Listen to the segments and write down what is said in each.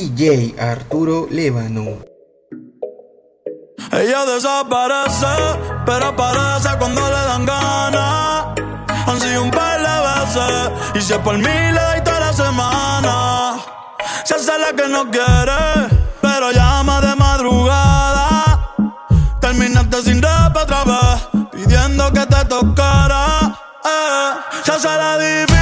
DJ Arturo Lébano. Ella desaparece, pero aparece cuando le dan ganas. Han sido un par de veces, y si es por mí le toda la semana. Se hace la que no quiere, pero llama de madrugada. Terminaste sin rap otra vez, pidiendo que te tocara. Eh, se hace la difícil.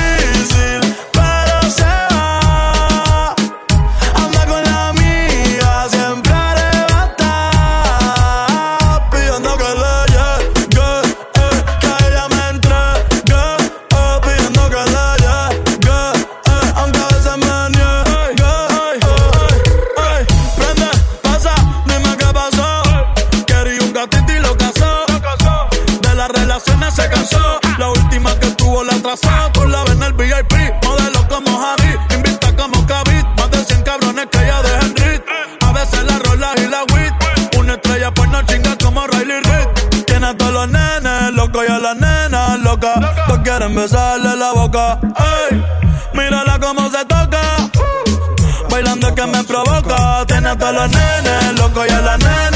ey. Mírala como se toca. Bailando que me provoca. Tiene hasta los nenes, loco y a la nena.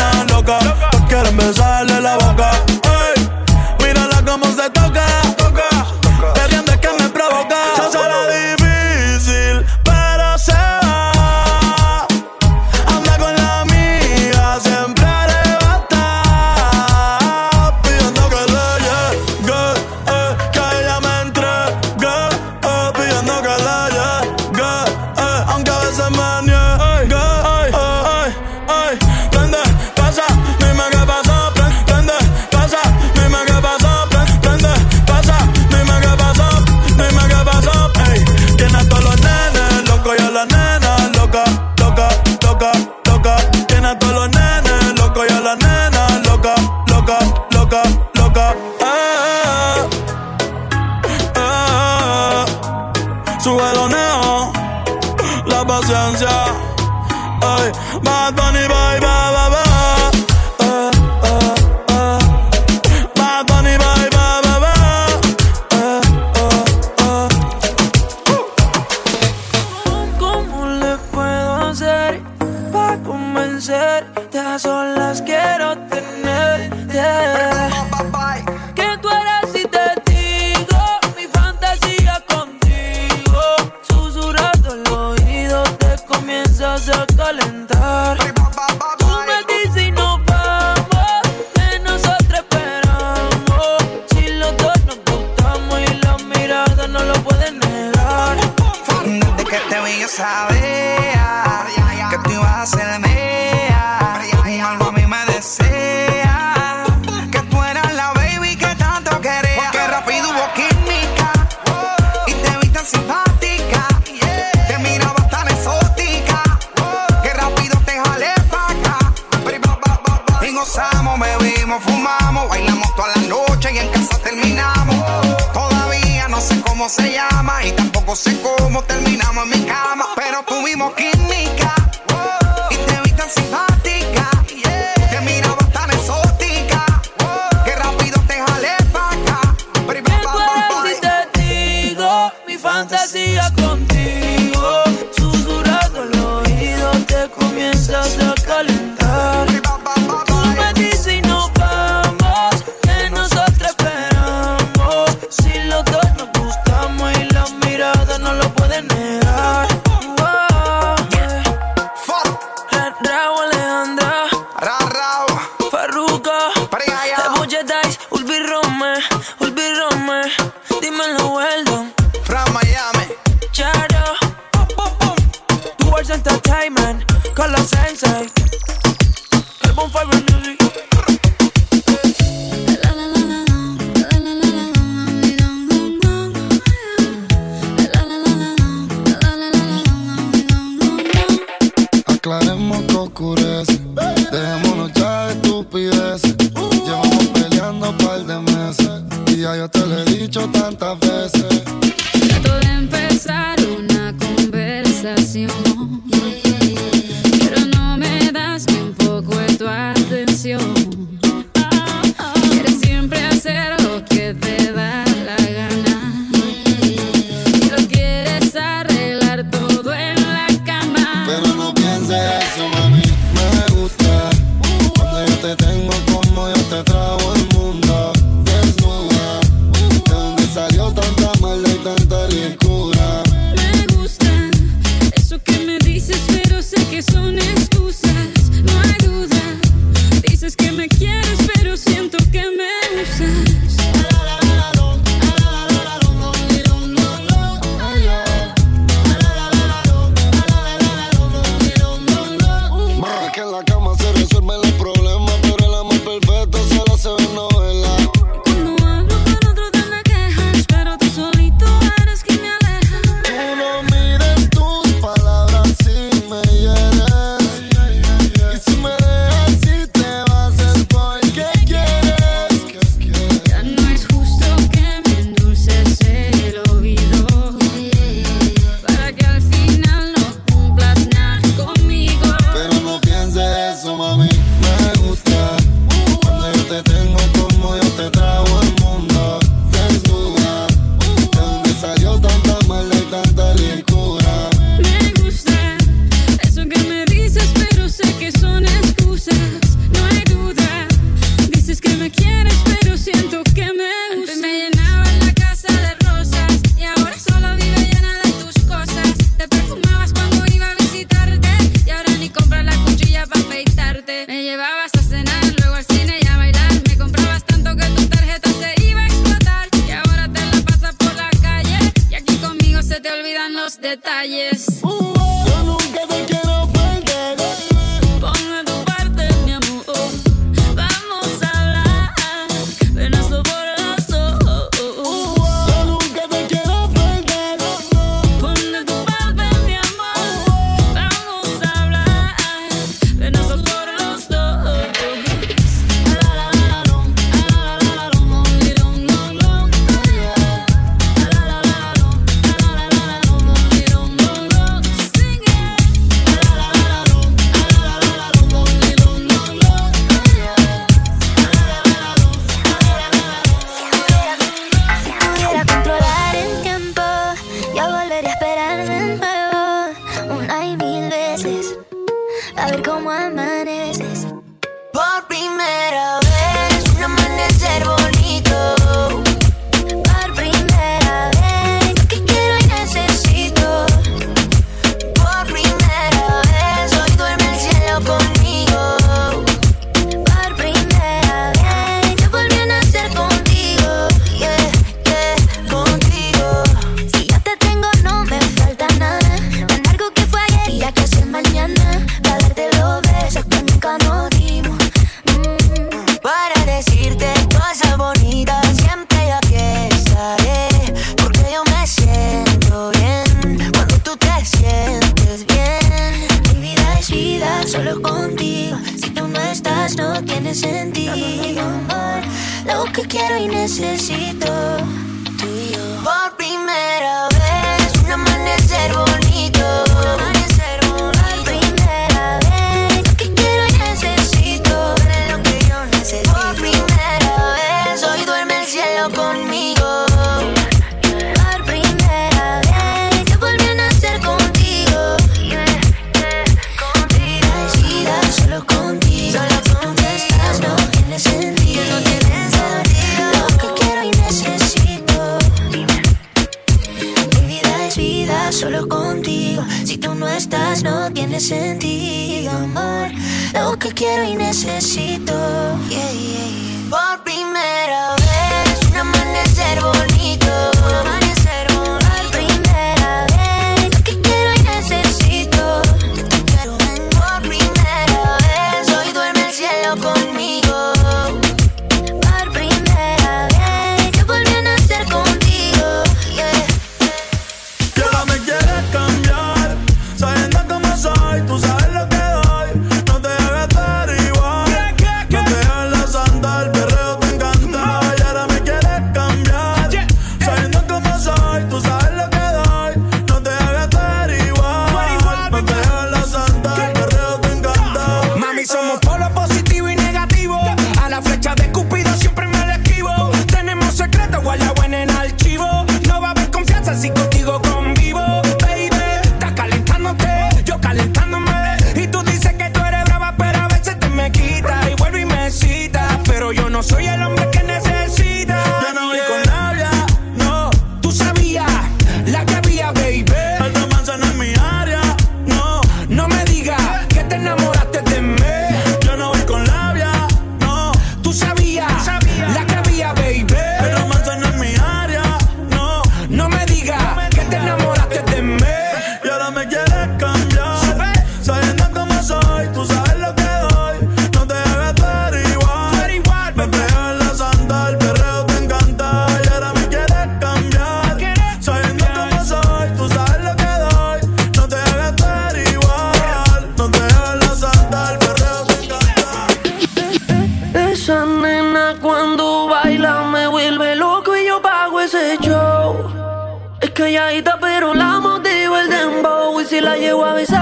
calladita, pero la motivo el dembow. Y si la llevo a besar,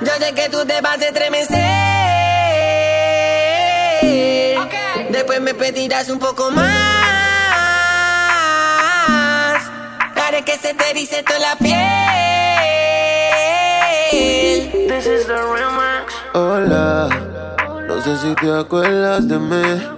yo sé que tú te vas a estremecer. Después me pedirás un poco más. Haré que se te dice toda la piel. This is the remix. Hola, no sé si te acuerdas de mí.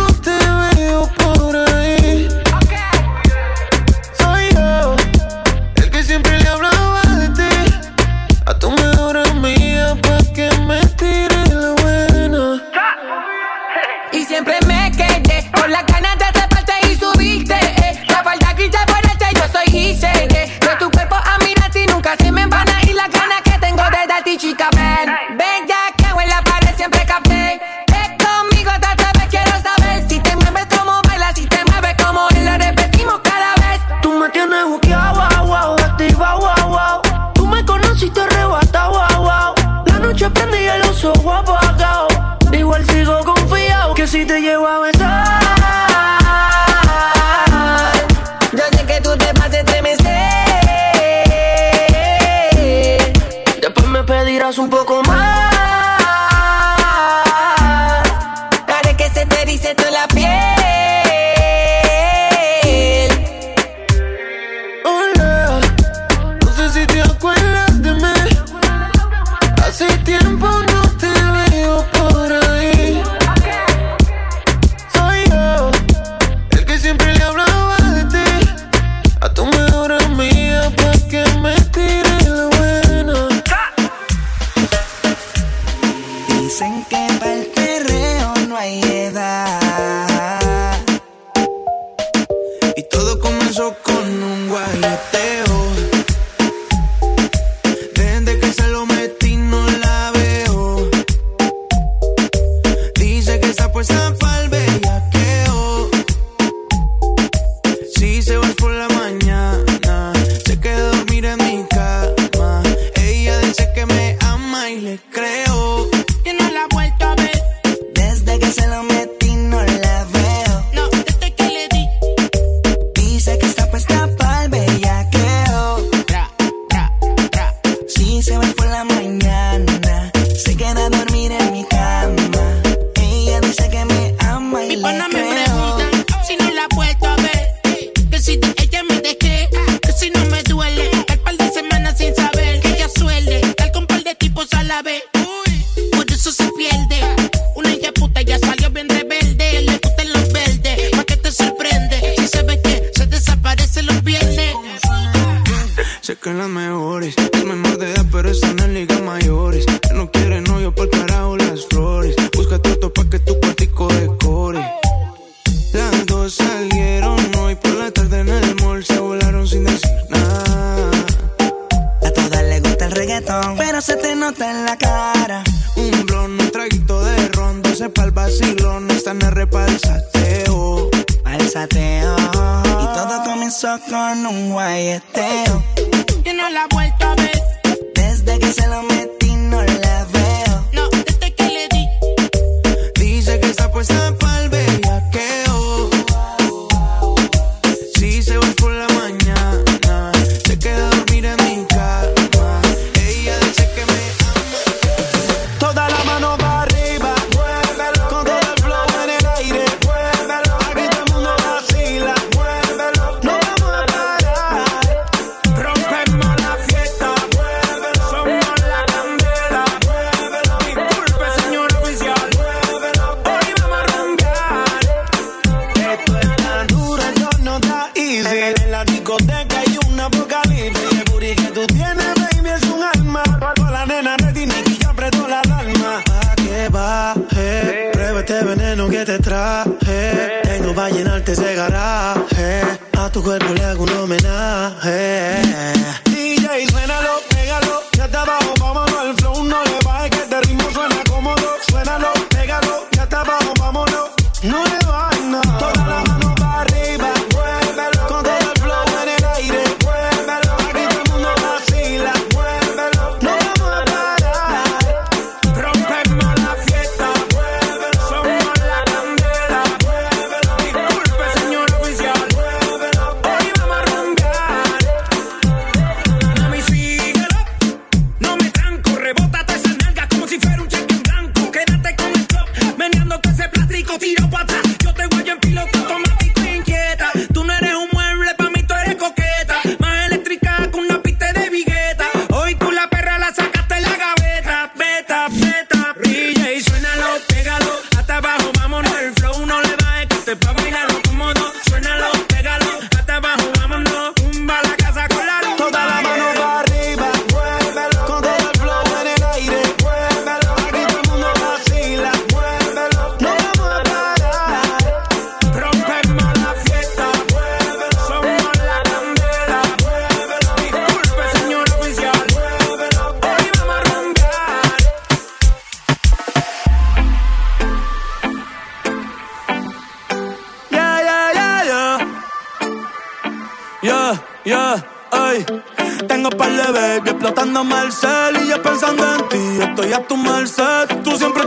Llamándome al cel y yo pensando en ti. Estoy a tu merced, tú siempre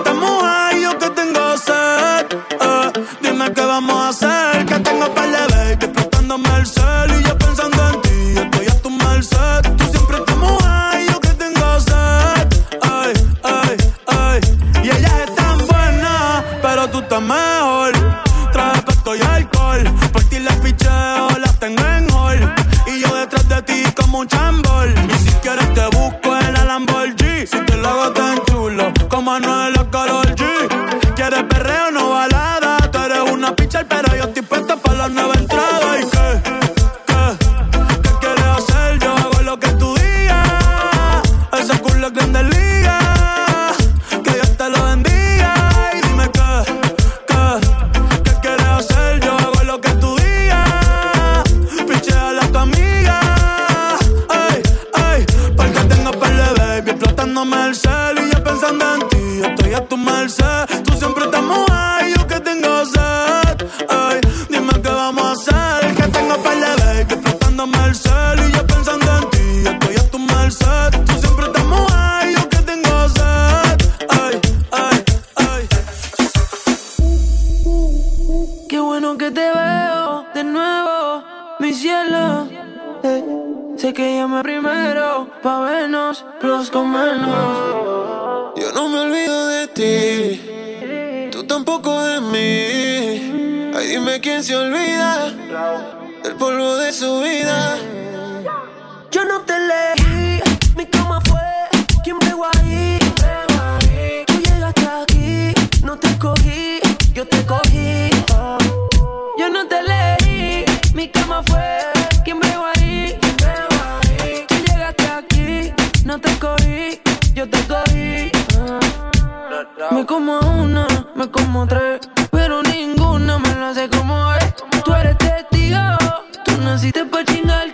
¿Quién veo ahí? ahí? Tú llegaste aquí, no te cogí, yo te cogí. Me como una, me como tres, pero ninguna me lo hace como es. Tú eres testigo, tú naciste para chingar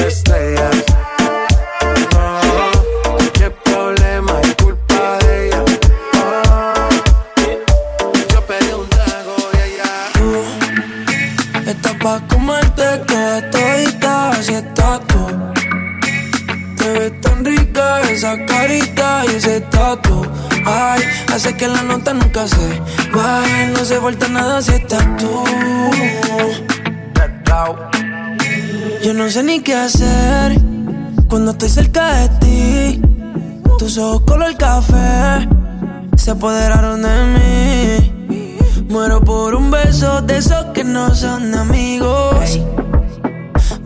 importa nada si estás tú. Yo no sé ni qué hacer cuando estoy cerca de ti. Tus ojos color café se apoderaron de mí. Muero por un beso de esos que no son amigos.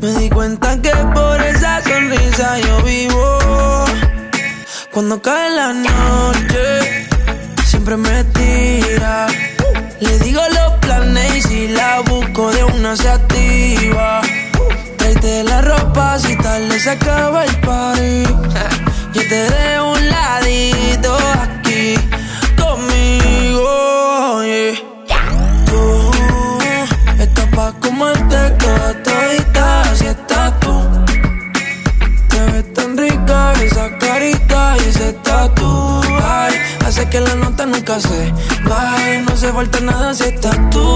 Me di cuenta que por esa sonrisa yo vivo. Cuando cae la noche, siempre me tira le digo los planes y si la busco de una se activa. Traite la ropa si tal le acaba el party. Yo te de un ladito aquí conmigo. Yeah. Tú estás pa' comerte toda todita si estás tú. Te ves tan rica esa carita y ese tatu que la nota nunca se va y No se falta nada si estás tú.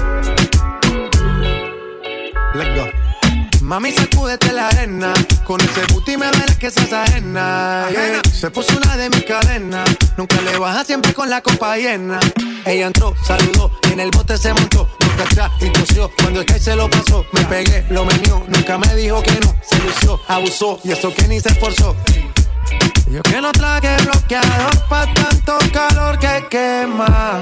Let's go. Mami, sacúdete la arena. Con ese booty me duele que seas ajena. yeah. Se puso una de mis cadenas. Nunca le baja siempre con la copa llena. Ella entró, saludó, y en el bote se montó. Nunca atrás y tosió. Cuando el que se lo pasó, me pegué, lo menió. Nunca me dijo que no. Se lució, abusó, y eso que ni se esforzó. Yo que no traje bloqueador pa' tanto calor que quema.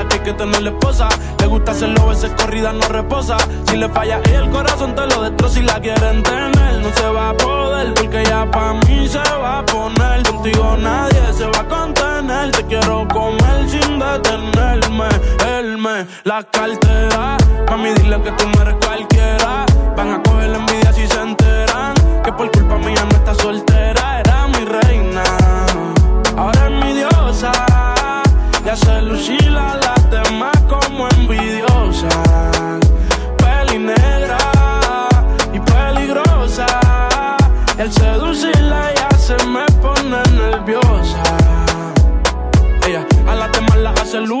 Las que hay que tener esposa. Le gusta hacerlo, veces corrida no reposa. Si le falla ella el corazón te lo destroza. Si la quieren tener, no se va a poder. Porque ya pa' mí se va a poner. Contigo nadie se va a contener. Te quiero comer sin detenerme. Él me la cartera. Mami, dile que tú no cualquiera. Van a coger la envidia si se enteran. Que por culpa mía no está soltera. Era mi reina. Ahora es mi diosa. Y hace lucir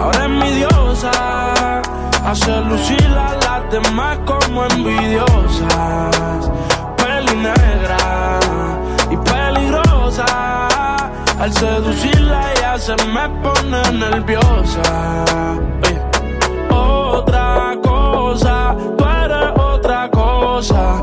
Ahora es mi diosa. Hace lucir a las demás como envidiosas. Peli negra y peligrosa. Al seducirla ya se me pone nerviosa. Otra cosa, tú eres otra cosa.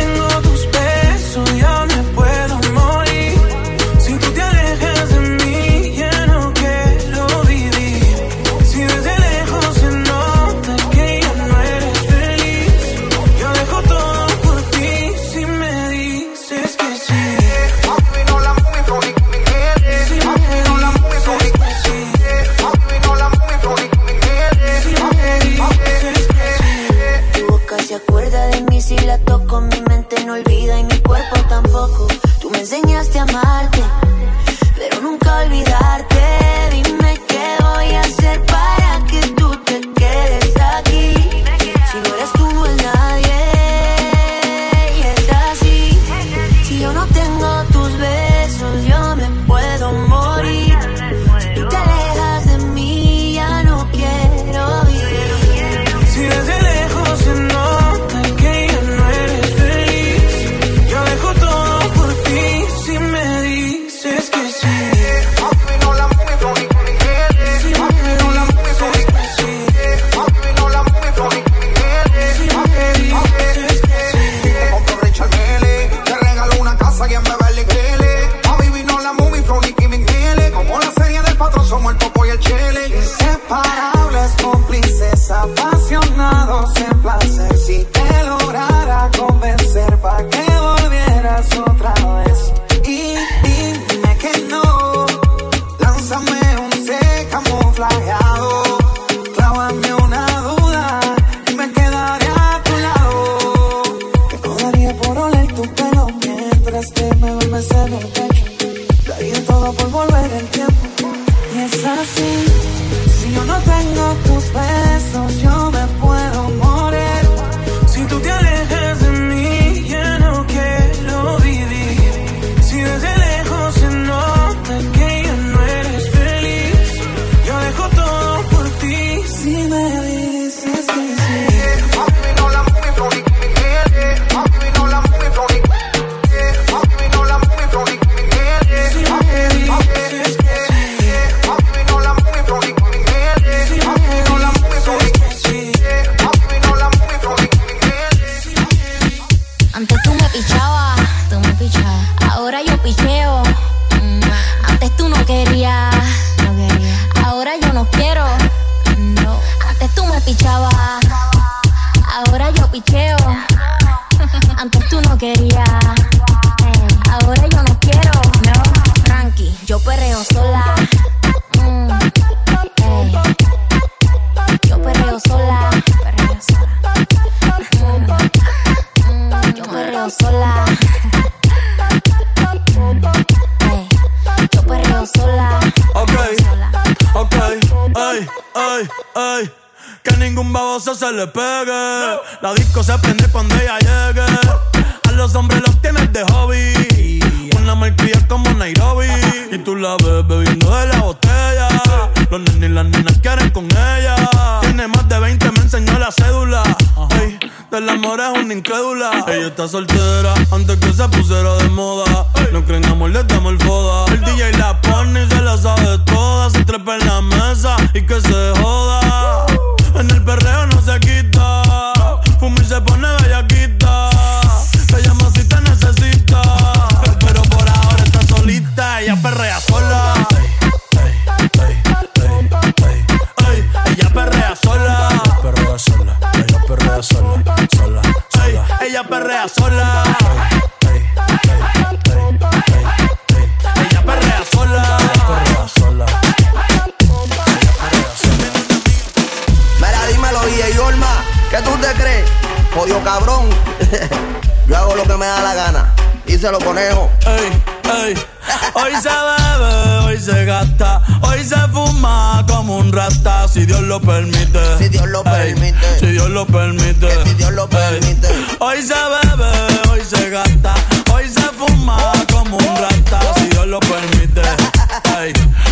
díselo conejo. Ey, ey. Hoy se bebe, hoy se gasta, hoy se fuma como un rata, si Dios lo permite. Si Dios lo permite. Si Dios lo permite. Si Dios lo permite. Hoy se bebe, hoy se gasta, hoy se fuma como un rata, si Dios lo permite.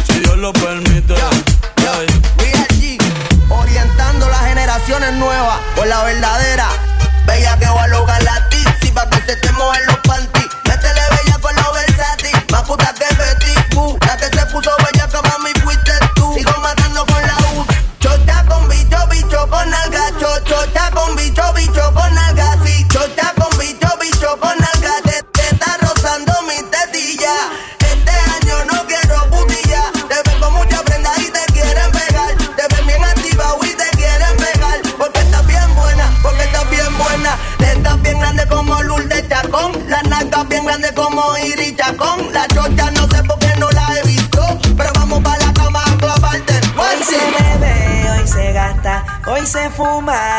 Si Dios lo permite. Yo, yo, orientando las generaciones nuevas por la verdadera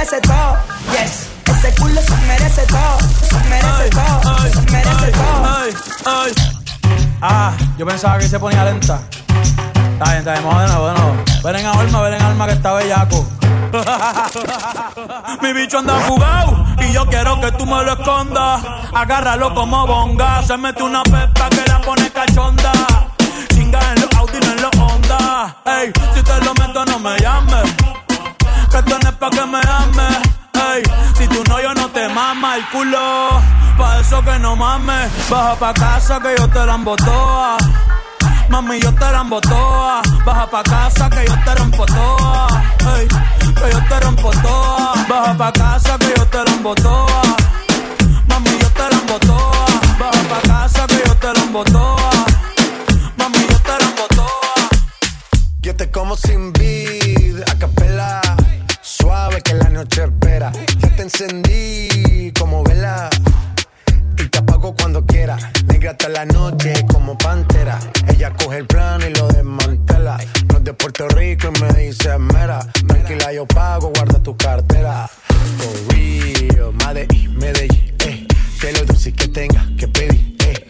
merece todo. Yes, ese culo se merece todo, se merece todo, se merece todo. Ay, ay. Ah, yo pensaba que se ponía lenta. Está bien, está bien, de nuevo. Ven en alma, ven en alma que está bellaco. Mi bicho anda fugado y yo quiero que tú me lo escondas. Agárralo como bonga. Se mete una pepa que la pone cachonda. Chinga en los Audi, no en los Honda. Ey, si te lo meto, no me llames. Que tú pa' que me ames. Ey, si tú no, yo no te mama el culo. Pa' eso que no mames. Baja pa' casa que yo te la embotoa. Mami, yo te la embotoa. Baja pa' casa que yo te rompo toa. Ey, que yo te rompo toa. Baja pa' casa que yo te la embotoa. Mami, yo te la embotoa. Baja pa' casa que yo te la embotoa. Mami, yo te la embotoa. Yo te como sin vid, a capela. Suave que la noche espera. Ya te encendí como vela. Y te apago cuando quiera. Negra hasta la noche como pantera. Ella coge el plano y lo desmantela. No es de Puerto Rico y me dice mera. Tranquila, yo pago, guarda tu cartera. For real, Medellín, Medellín, eh. Que lo dulce que tenga que pedir, eh.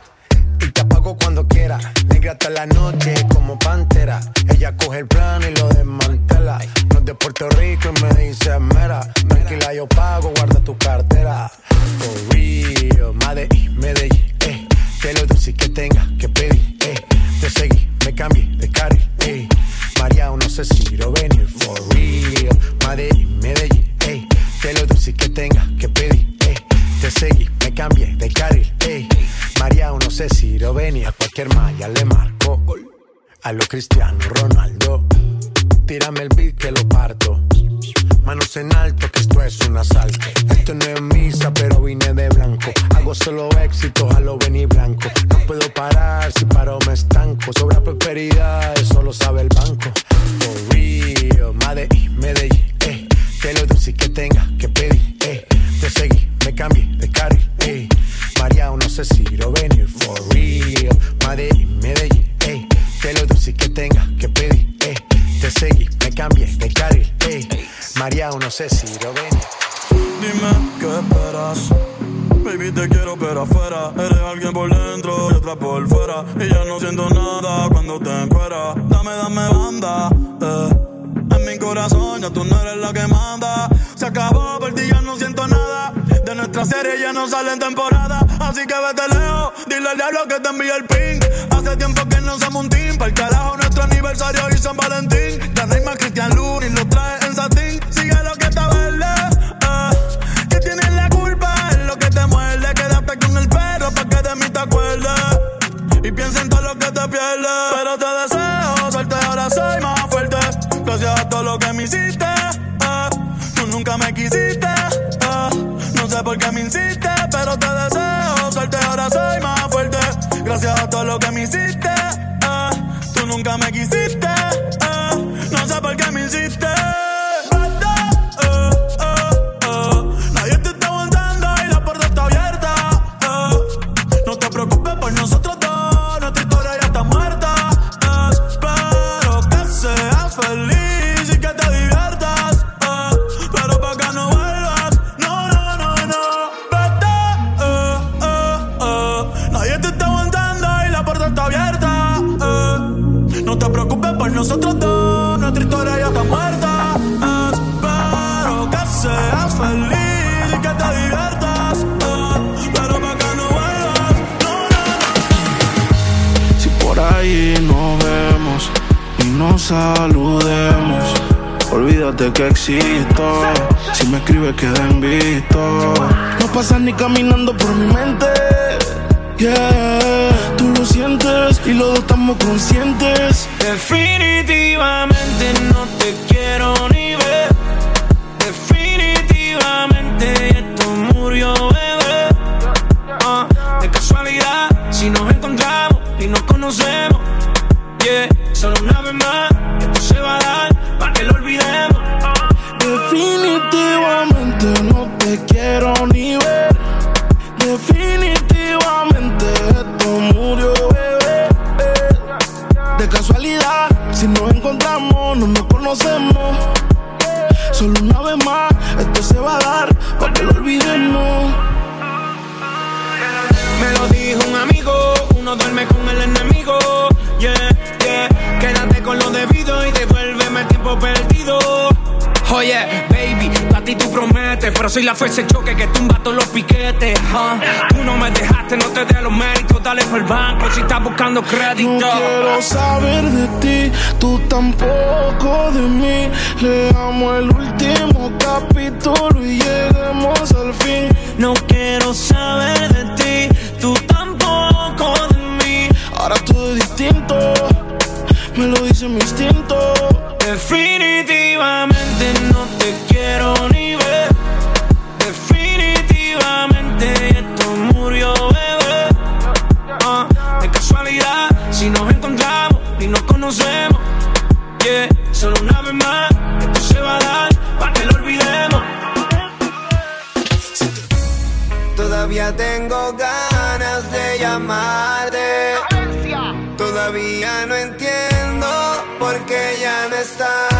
Y te apago cuando quiera. Negra hasta la noche como pantera. Ella coge el plano y lo desmantela. No es de Puerto Rico y me dice mera. Tranquila, yo pago, guarda tu cartera. For real, Medellín, Medellín, eh. Que lo dulce que tenga que pedir, eh. Te seguí, me cambié de carril, eh. María, no sé si lo venir. For real, Medellín, Medellín, eh. Que lo dulce que tenga que pedir, eh. Te seguí, me cambié de carril, María, no sé si lo venía. A cualquier malla le marco. A lo Cristiano Ronaldo. Tírame el beat que lo parto. Manos en alto, que esto es un asalto. Esto no es misa, pero vine de blanco. Hago solo éxito, a lo venir blanco. No puedo parar, si paro me estanco. Sobra prosperidad, eso lo sabe el banco. For real, Medellín, Medellín, eh. Que lo dulce que tenga que pedir, eh. Te seguí, me cambié de carril, eh. María, no sé si lo venir, for real. Medellín, Medellín, eh. Que lo dulce que tenga que pedir, eh. Te seguí, me cambié de carril, eh. María, no sé si lo venir. Dime qué esperas. Baby, te quiero pero afuera. Eres alguien por dentro y otra por fuera. Y ya no siento nada cuando te encueras. Dame, dame banda. eh. En mi corazón ya tú no eres la que manda. Se acabó, por ya no siento nada. De nuestra serie ya no sale en temporada. Así que vete lejos. Dile al diablo que te envíe el ping. Hace tiempo que no somos un team. Para el carajo, nuestro aniversario y San Valentín. Ya no hay más Cristian Luna y lo trae en satín. Sigue lo que está verde. eh. Que tienes la culpa en lo que te muerde. Quédate con el perro pa' que de mí te acuerdes. Y piensa en todo lo que te pierdes. Pero te deseo suerte, ahora soy más fuerte. Gracias a todo lo que me hiciste. eh. Tú nunca me quisiste. Sé por qué me insiste, pero te deseo suerte, ahora soy más fuerte. Gracias a todo lo que me hiciste. eh. Tú nunca me quisiste. eh. No sé por qué me hiciste. nosotros dos, nuestra historia ya está muerta. Espero que seas feliz y que te diviertas. Pero para que no vuelvas, no, no. Si por ahí nos vemos y nos saludemos. Olvídate que existo. Si me escribes, queda en visto. No pasas ni caminando por mi mente. Yeah tú y los dos estamos conscientes. Definitivamente no te quiero ni ver. Definitivamente esto murió, bebé. Uh, de casualidad, si nos encontramos y nos conocemos, yeah, solo una vez más. soy la fuerza, el choque que tumba todos los piquetes. Tú no me dejaste, no te dé los méritos, dale por el banco si estás buscando crédito. No quiero saber de ti, tú tampoco de mí. Le amo el último capítulo y lleguemos al fin. No quiero saber de ti, tú tampoco de mí. Ahora todo es distinto, me lo dice mi instinto. Definitivamente no te Todavía no entiendo por qué ya no está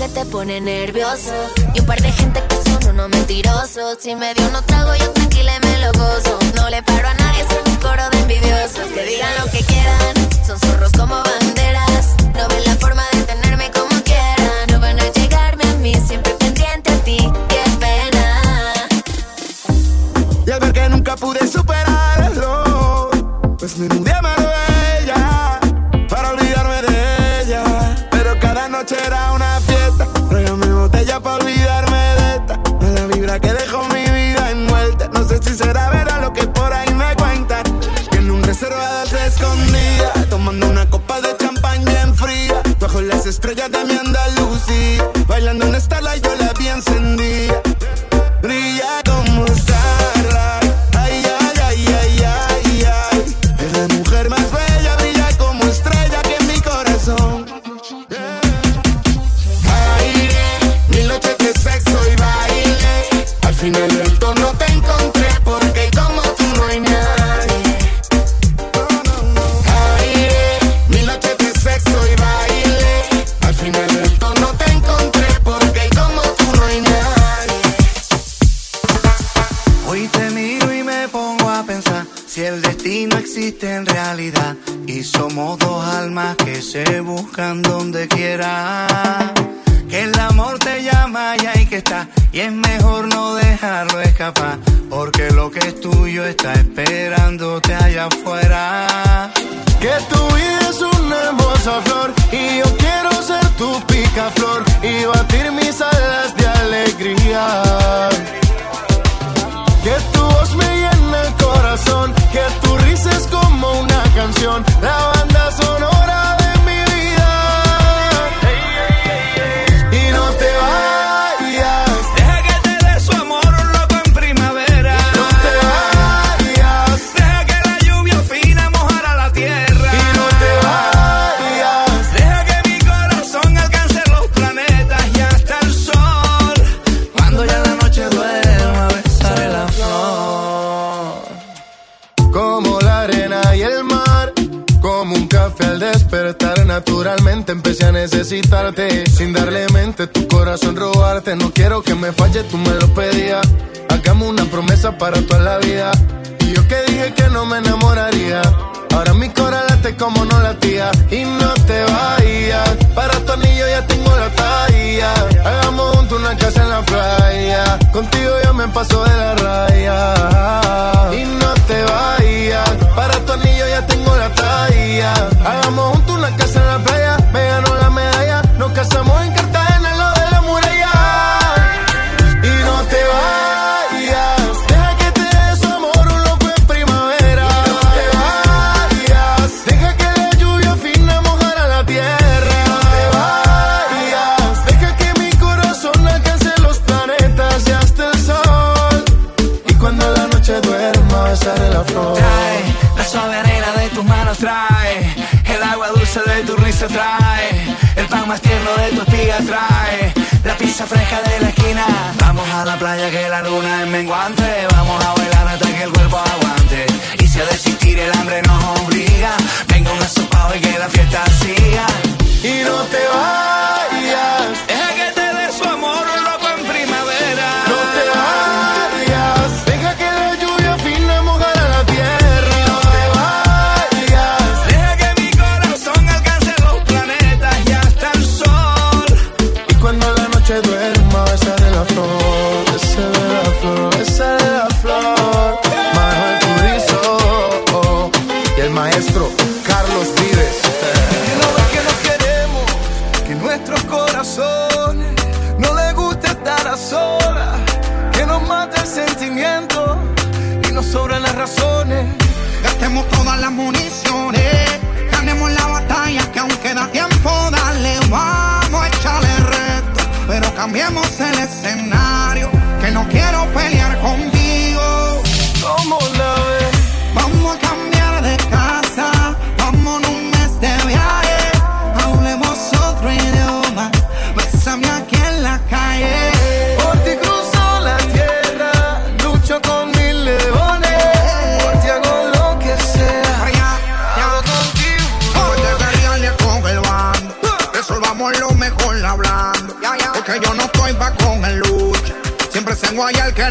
que te pone nervioso. Y un par de gente que son unos mentirosos. Si me dio unos trago, yo tranquila y me lo gozo. No le paro a nadie, soy un coro de envidiosos. Que digan lo que quieran, son zorros como banderas. No ven la forma también empecé a necesitarte. Sin darle mente, tu corazón robarte. No quiero que me falle, tú me lo pedías. Hagamos una promesa para toda la vida. Y yo que dije que no me enamoraría. Ahora mi corazón late como no latía. Y no te vayas. Para tu ya tengo la talla. Hagamos juntos una casa en la playa. Contigo ya me paso de la raya. Y no te vayas. Para tu anillo ya tengo la talla. Hagamos juntos una casa invierno de tu espiga trae la pizza fresca de la esquina. Vamos a la playa que la luna es menguante. Vamos a bailar hasta que el cuerpo aguante. Y si a desistir el hambre nos obliga, venga un asopado y que la fiesta siga. Y no te vayas. Deja que te dé su amor loco en primavera. No te vayas. sobran las razones. Gastemos todas las municiones. Ganemos la batalla que aún queda tiempo. Dale, vamos a echarle reto. Pero cambiemos el escenario. Que no quiero pelear con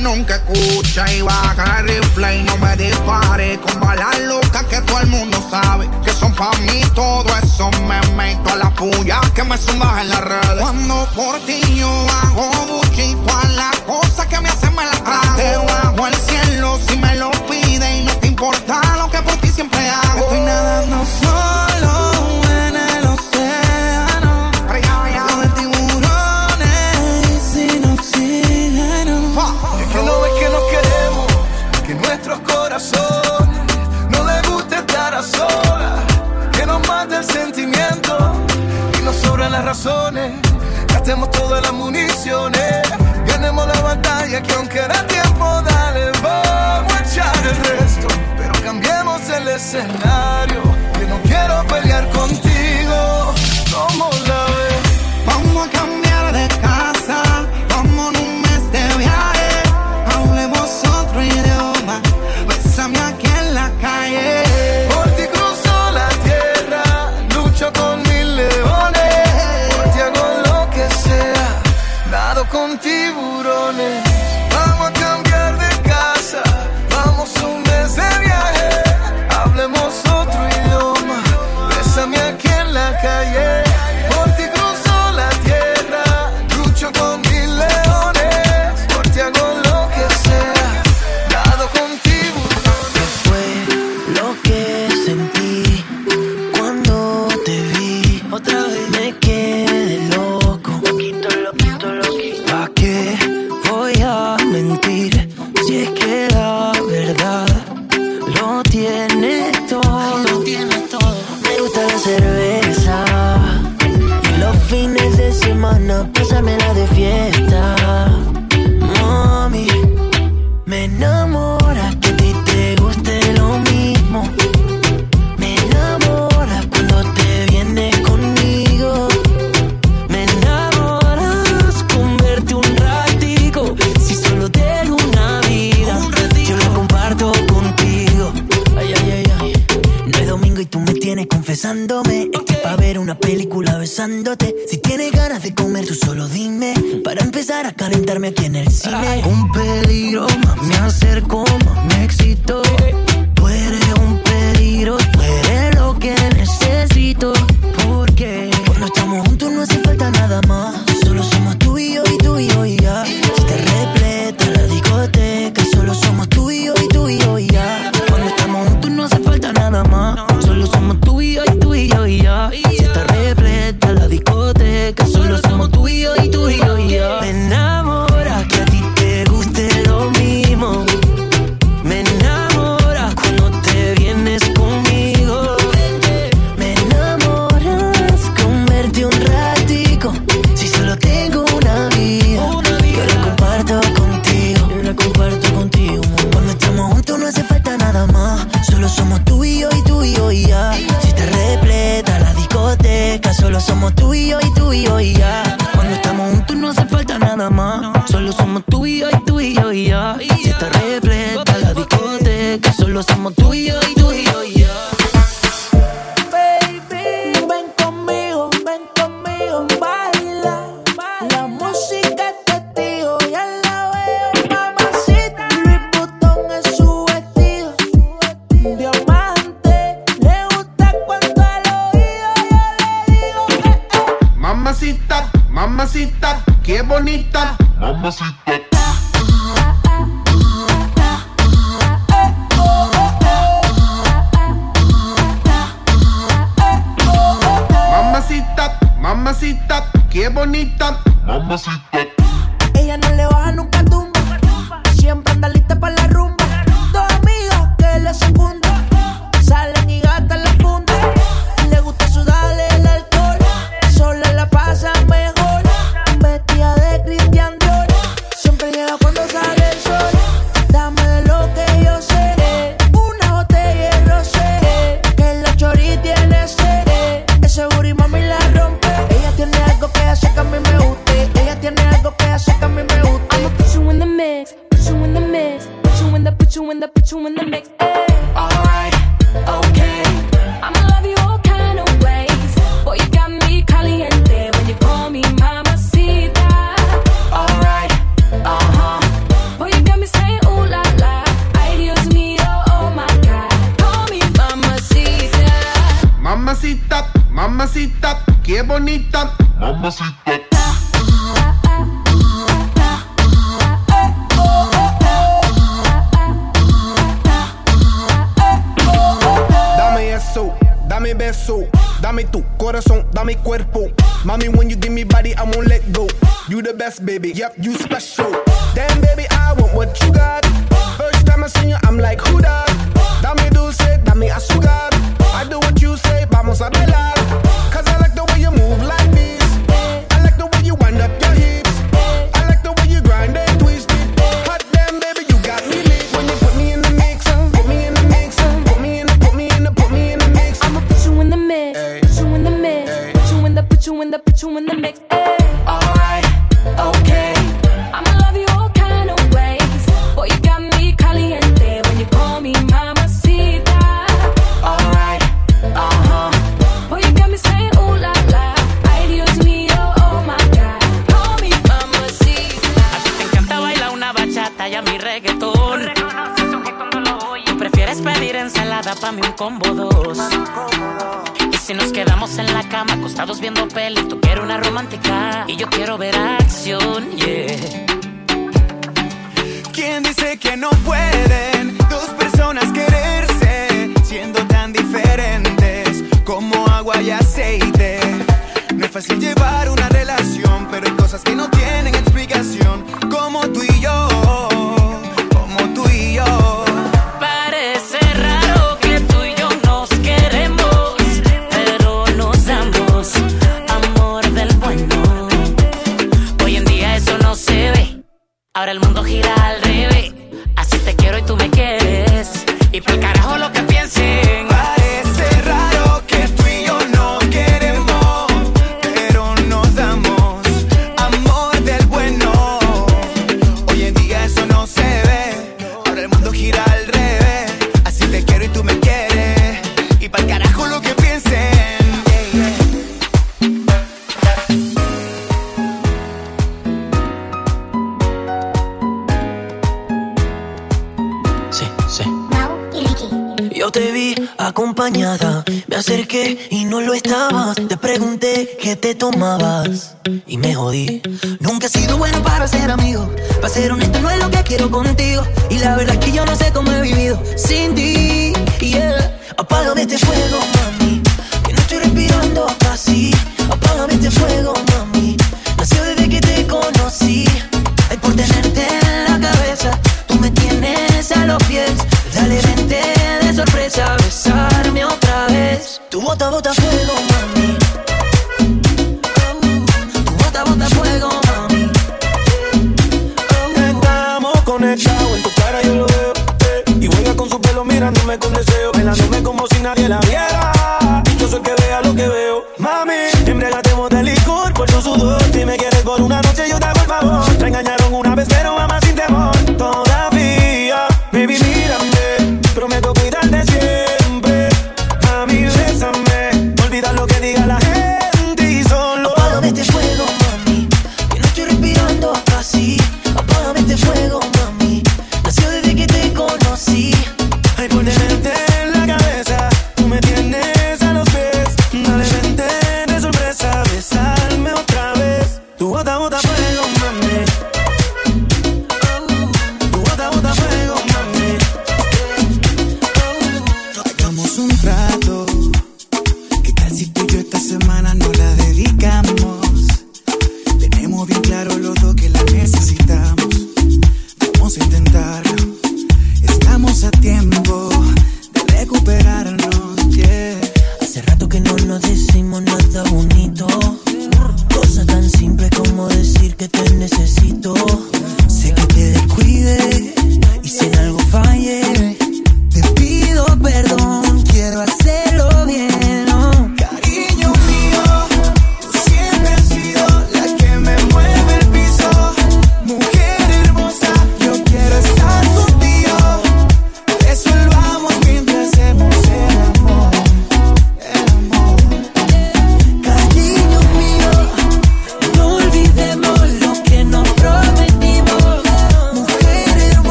nunca escucha y baja el rifle y no me dispare. Con balas locas que todo el mundo sabe que son pa' mí todo eso me meto a la puya que me zumbas en las redes. Cuando por ti yo hago buchito a las cosas que me hacen me las trago. razones, gastemos todas las municiones. Ganemos la batalla que aunque da tiempo, dale, vamos a echar el resto. Pero cambiemos el escenario, que no quiero pelear contigo. Somos yo, yo, yo, yo. Fuego,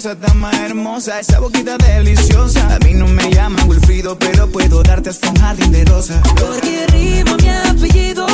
preciosa, tan más hermosa, esa boquita deliciosa. A mí no me llaman Wilfrido, pero puedo darte hasta un jardín de rosa. Porque rima mi apellido